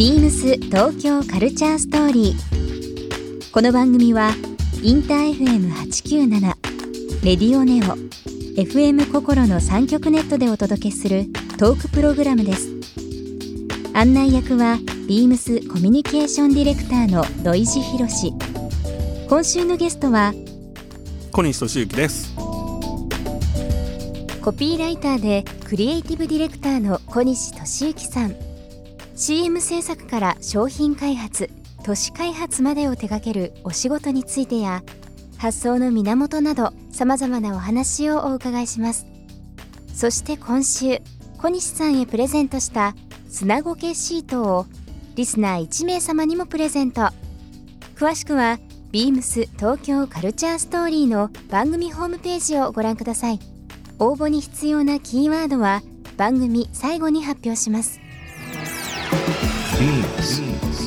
ビームス東京カルチャーストーリー。この番組はインター FM897 レディオネオ FM 心の三極ネットでお届けするトークプログラムです。案内役はビームスコミュニケーションディレクターの土井博志。今週のゲストは小西俊之ですコピーライターでクリエイティブディレクターの小西俊之さん CM 制作から商品開発都市開発までを手掛けるお仕事についてや発想の源などさまざまなお話をお伺いします。そして今週小西さんへプレゼントした砂ごけシートをリスナー1名様にもプレゼント。詳しくはビームス東京カルチャーストーリーの番組ホームページをご覧ください。応募に必要なキーワードは番組最後に発表します。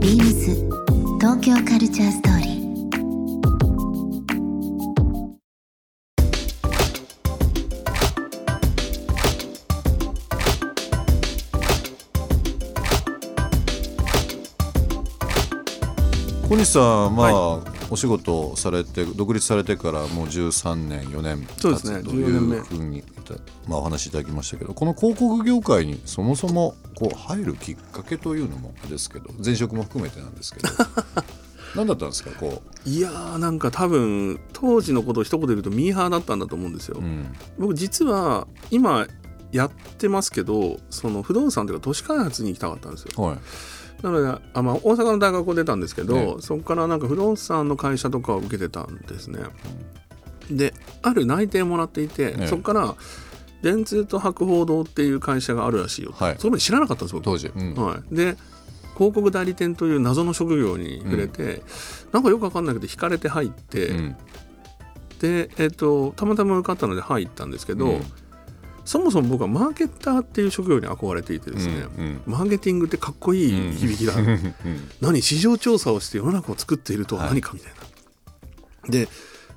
ビームス東京カルチャーストーリー。小西さんまあ、はお仕事されて独立されてからもう13年4年そうですね経つと14年目。いうふうにまあ、お話しいただきましたけどこの広告業界にそもそもこう入るきっかけというのもですけど前職も含めてなんですけど 何だったんですか？こいやーなんか多分当時のことを一言で言うとミーハーだったんだと思うんですよ、う、うん、僕実は今やってますけどその不動産というか都市開発に行きたかったんですよ。はいなのであ、まあ、大阪の大学を出たんですけど、ね。そこからなんか不動産の会社とかを受けてたんですね。である内定もらっていて、ね。そこから電通と博報堂っていう会社があるらしいよ、はい。そこまで知らなかったんです僕。当時、うん。はい、で広告代理店という謎の職業に触れて、なんかよく分かんないけど引かれて入って、うん。で、えっとたまたま受かったので入ったんですけど、うんそもそも僕はマーケッターっていう職業に憧れていてですね、うんうん。マーケティングってかっこいい響きだ、うん。何市場調査をして世の中を作っているとは何かみたいな。で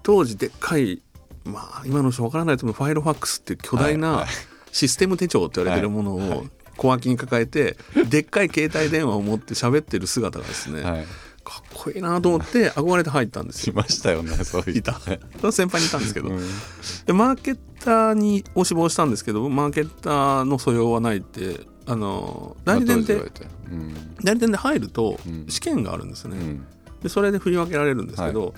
当時でっかいまあ今の人わからないと思うファイルファックスっていう巨大はいはない。システム手帳って言われてるものはい。はを小脇に抱えてでっかい携帯電話を持って喋ってる姿がですね、はい。かっこいいなと思って憧れて入ったんですいよ。ましたよねそういう。いた。先輩にいたんですけど、うん。でマーケッターにを志望したんですけどマーケッターの素養はないってあの代理店っうん。代理店で入るとうん。試験があるんですね、うん。でそれで振り分けられるんですけど、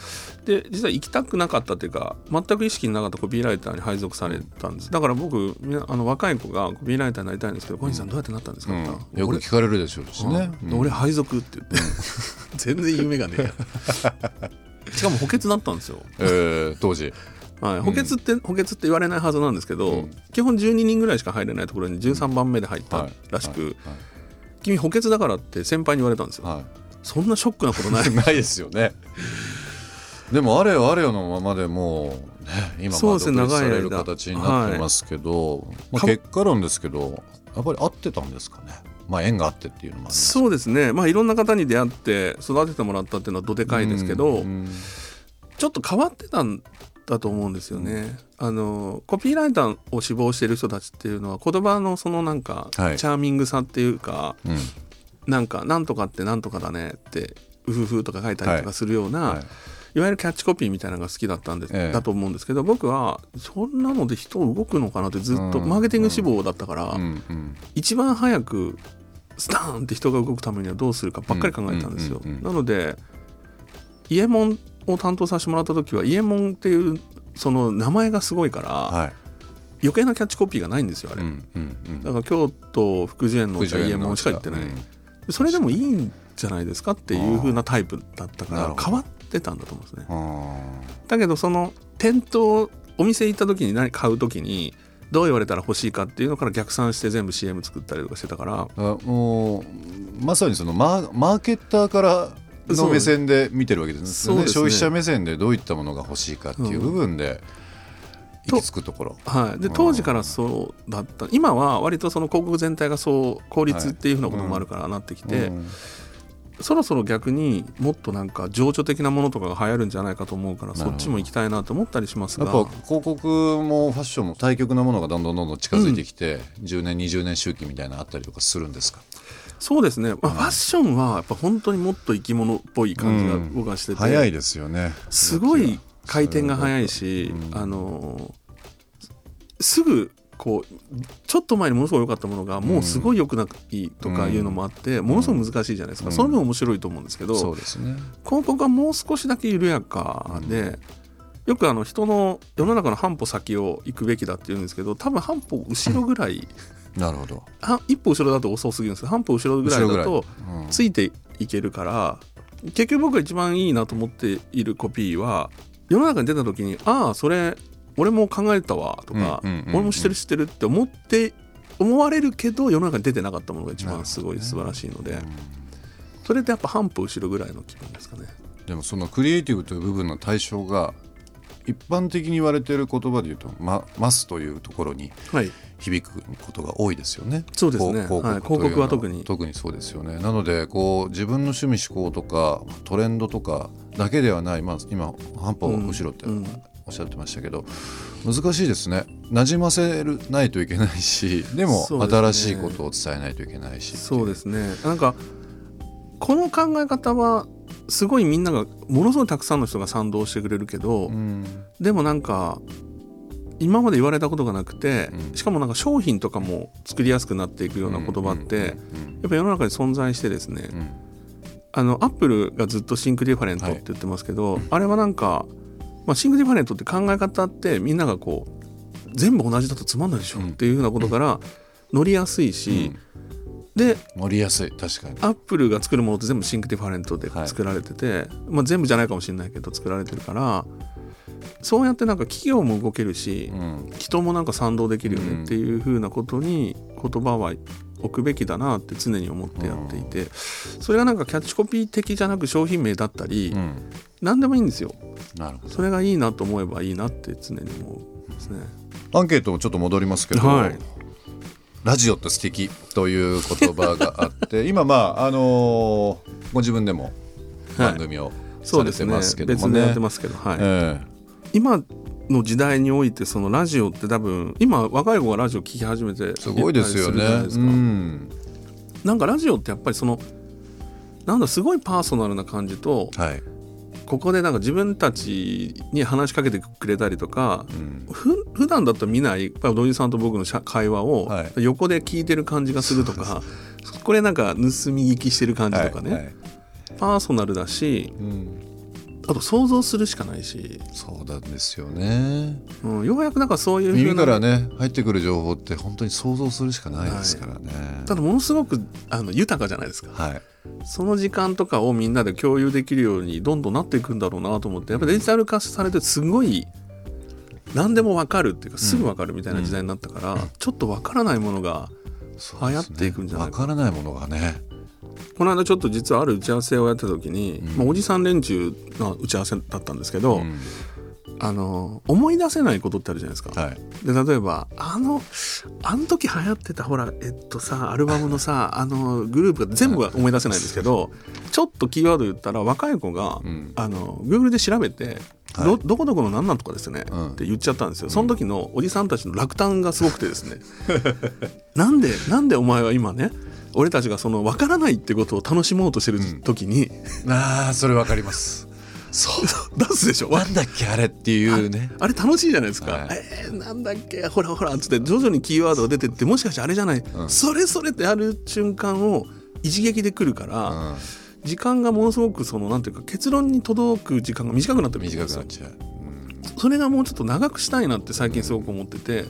で実は行きたくなかったっていうか全く意識のなかったコピーライターに配属されたんです。だから僕あの若い子がコピーライターになりたいんですけど小西さんどうやってなったんですか?」って言ったらよく聞かれるでしょうし俺ね、うん。俺配属って言って。全然夢がねえや しかも補欠だったんですよ、えー当時はい、補欠って、補欠って言われないはずなんですけど、うん。基本12人ぐらいしか入れないところに13番目で入ったらしく、はい。君補欠だからって先輩に言われたんですよ、はい。そんなショックなことない。ないですよね。でもあれよあれよのままでもう、ね、今まあ独立される長い間形になってますけど、まあ、か結果論ですけどやっぱり合ってたんですかね。まあ縁があってっていうのもそうですね。まあいろんな方に出会って育ててもらったっていうのはどでかいですけど、うん。ちょっと変わってたんだと思うんですよね。あのコピーライターを志望している人たちっていうのは言葉のそのなんか、はい。チャーミングさっていうかうん。なんか「なんとかってなんとかだね」って「うふふ」とか書いたりとかするような、はい。い、わゆるキャッチコピーみたいなのが好きだったんで、ええ。だと思うんですけど僕はそんなので人動くのかなってずっとうん。マーケティング志望だったから、うん。うん。一番早くスターンって人が動くためにはどうするかばっかり考えてたんですよ。うん。うん。うん。うん。なのでイエモンを担当させてもらった時はイエモンっていうその名前がすごいから、はい。余計なキャッチコピーがないんですよあれ、うんうんうん。だから京都福寿園のお茶イエモンしか言ってない、うんそれでもいいんじゃないですかっていう風なタイプだったから変わってたんだと思うんですね。あだけどその店頭お店行った時に何買う時にどう言われたら欲しいかっていうのから逆算して全部 CM 作ったりとかしてたから。あもうまさにそのマーケッターからの目線で見てるわけですね。ね。消費者目線でどういったものが欲しいかっていう部分で行き着くところ、はい、で当時からそうだった。今は割とその広告全体がそう効率っていうふうなこともあるからなってきて、うん。そろそろ逆にもっとなんか情緒的なものとかが流行るんじゃないかと思うからそっちも行きたいなと思ったりしますが。やっぱ広告もファッションも対極なものがどんどんどんどん近づいてきて、10年20年周期みたいなのあったりとかするんですかそうですね、まあ、ファッションはやっぱ本当にもっと生き物っぽい感じが僕はしてて、早いですよね。すごい回転が速いし、うん。あのすぐこうちょっと前にものすごい良かったものがもうすごい良くないとかいうのもあって、ものすごい難しいじゃないですか、うん。その分面白いと思うんですけど、そうですね。広告はもう少しだけ緩やかで、よくあの人の世の中の半歩先を行くべきだって言うんですけど多分半歩後ろぐらい、なるほど、は一歩後ろだと遅すぎるんですけど半歩後ろぐらいだとうん。ついていけるから結局僕が一番いいなと思っているコピーは世の中に出た時にああそれ俺も考えたわとか、うんうんうんうん。俺も知ってる知ってるって思って思われるけど世の中に出てなかったものが一番すごい素晴らしいので、それってやっぱ半歩後ろぐらいの気分ですかね。でもそのクリエイティブという部分の対象が一般的に言われている言葉で言うと「ま、ます」というところにはい。響くことが多いですよね。そうですね。広告とい広告は特に。特にそうですよね。なのでこう自分の趣味思考とかトレンドとかだけではない、まあ、今半歩後ろってうん。おっしゃってましたけど、難しいですね。馴染ませるないといけないし でも新しいことを伝えないといけないしそうですね。なんかこの考え方はすごいみんながものすごいたくさんの人が賛同してくれるけど、うん。でもなんか今まで言われたことがなくて、うん。しかもなんか商品とかも作りやすくなっていくような言葉って、やっぱ世の中に存在してですね、うん。うんあのアップルがずっと Think different って言ってますけど、あれはなんか、まあ、 Think different って考え方ってみんながこう全部同じだとつまんないでしょうんっていうふうなことから乗りやすいし、で乗りやすい。確かに。アップルが作るものって全部 Think different で作られてて、まあ、全部じゃないかもしれないけど作られてるからそうやってなんか企業も動けるし、うん。人もなんか賛同できるよねっていうふうなことに言葉は置くべきだなって常に思ってやっていて、それがなんかキャッチコピー的じゃなく商品名だったり、うん。何でもいいんですよ。なるほど。それがいいなと思えばいいなって常に思うんですね。アンケートもちょっと戻りますけど、はいラジオって素敵という言葉があって 今まああのーご自分でも番組をされてそうですねますけどもね。別でやってますけどはい、え今の時代においてそのラジオって多分今若い子がラジオ聞き始めてえすごいですよね。じゃないですかうんなんかラジオってやっぱりそのなんだすごいパーソナルな感じとはい。ここでなんか自分たちに話しかけてくれたりとかうん。ふ普段だと見ないやっぱ土井さんと僕の会話をはい。横で聞いてる感じがするとか、これなんか盗み聞きしてる感じとかね、はいはい。パーソナルだしうんあと想像するしかないし、そうなんですよね。うん、ようやくなんかそういう耳からね入ってくる情報って本当に想像するしかないですからね。ただものすごくあの豊かじゃないですかはい。その時間とかをみんなで共有できるようにどんどんなっていくんだろうなと思ってやっぱデジタル化されてすごい何でも分かるっていうかすぐ分かるみたいな時代になったから、ちょっと分からないものが流行っていくんじゃないかわからないものがね。この間ちょっと実はある打ち合わせをやった時に、うん。まあ、おじさん連中の打ち合わせだったんですけど、うん。あの思い出せないことってあるじゃないですか。はい。で例えばあのあの時流行ってたほらえっとさアルバムのさあのグループが全部は思い出せないんですけどちょっとキーワード言ったら若い子が、うん。あの Google で調べて、はい。どどこどこの何なんとかですね、うん。って言っちゃったんですよ。その時のおじさんたちの落胆がすごくてですね。なんでなんでお前は今ね俺たちがその分からないってことを楽しもうとしてる時に、ああそれわかります。そう。出すでしょ？なんだっけあれっていうね。あれ楽しいじゃないですか。はいえー、なんだっけ？ほらほらっつって徐々にキーワードが出てってもしかしてあれじゃない、うんそれそれってある瞬間を一撃で来るから、うん時間がものすごくそのなんていうか結論に届く時間が短くなってるんですよ短くなっちゃう。うんそれがもうちょっと長くしたいなって最近すごく思ってて、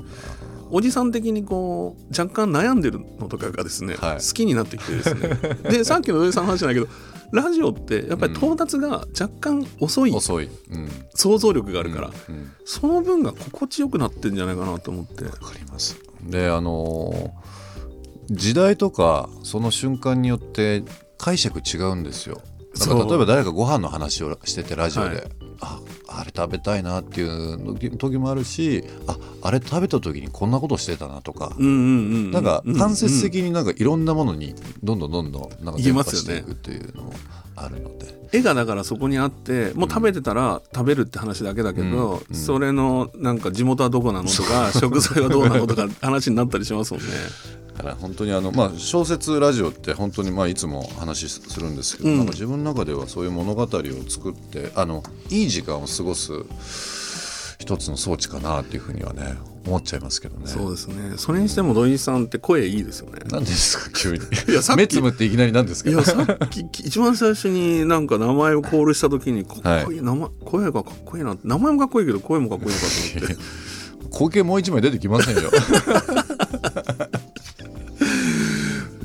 おじさん的にこう若干悩んでるのとかがですね、はい。好きになってきてですね。でさっきの土井さんの話じゃないけどラジオってやっぱり到達が若干遅い遅い、うん、想像力があるから、うん。その分が心地よくなってんじゃないかなと思って。わかります。であのー時代とかその瞬間によって解釈違うんですよ。例えば誰かご飯の話をしててラジオで、はいああれ食べたいなっていう時もあるしああれ食べた時にこんなことしてたなとか、うんうんうん。なんか間接に的になんかいろんなものにどんどんどんどんなんしていくっていうのもあるので、絵がだからそこにあってもう食べてたら食べるって話だけだけど、うん。うん。それのなんか地元はどこなのとか食材はどうなのとか話になったりしますもんね。だから本当にあの、まあ、小説ラジオって本当にまあいつも話しするんですけど、うん。なんか自分の中ではそういう物語を作ってあのいい時間を過ごす一つの装置かなっていうふうにはね思っちゃいますけどね。そうですね。それにしても土井さんって声いいですよね。何ですか？急に。いやさっき目つむっていきなり何ですか？いやさっき一番最初になんか名前をコールした時にかっこいい、名前声がかっこいいな名前もかっこいいけど声もかっこいいのかと思って。光景もう一枚出てきませんよ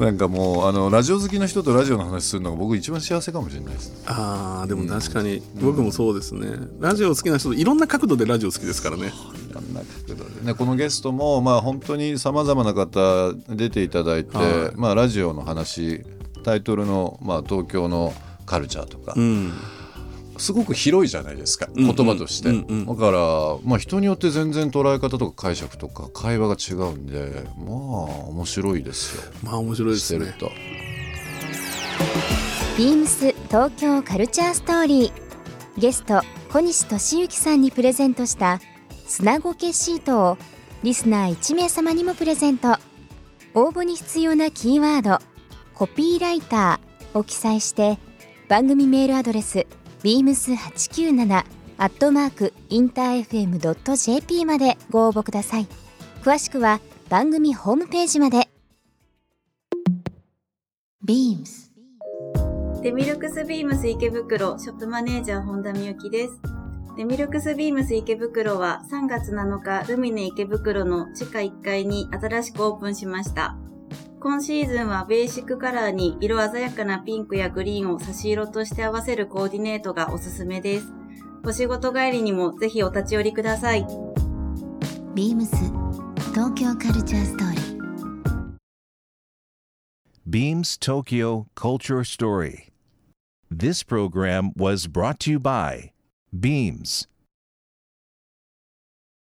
なんかもうあのラジオ好きの人とラジオの話するのが僕一番幸せかもしれないですあーでも確かに僕もそうですね、ラジオ好きな人といろんな角度でラジオ好きですからね。いろんな角度で。ねこのゲストもまあ本当にさまざまな方出ていただいて、はい。まあラジオの話タイトルの、まあ、東京のカルチャーとか、うんすごく広いじゃないですかうん言葉として、うんうん。だから、まあ、人によって全然捉え方とか解釈とか会話が違うんでまあ面白いですよ。まあ面白いですね。してると。ビームス東京カルチャーストーリー。ゲスト小西俊之さんにプレゼントした砂ごけシートをリスナー1名様にもプレゼント。応募に必要なキーワード「コピーライター」を記載して番組メールアドレス beams897 アットマークインター FM.jp までご応募ください詳しくは番組ホームページまで Beams デミルクスビームス池袋ショップマネージャー本田美幸です。デミルクスビームス池袋は3月7日ルミネ池袋の地下1階に新しくオープンしました。今シーズンはベーシックカラーに色鮮やかなピンクやグリーンを差し色として合わせるコーディネートがおすすめです。お仕事帰りにもぜひお立ち寄りください。Beams 東京カルチャーストーリー Beams Tokyo Culture Story. This program was brought to you by Beams.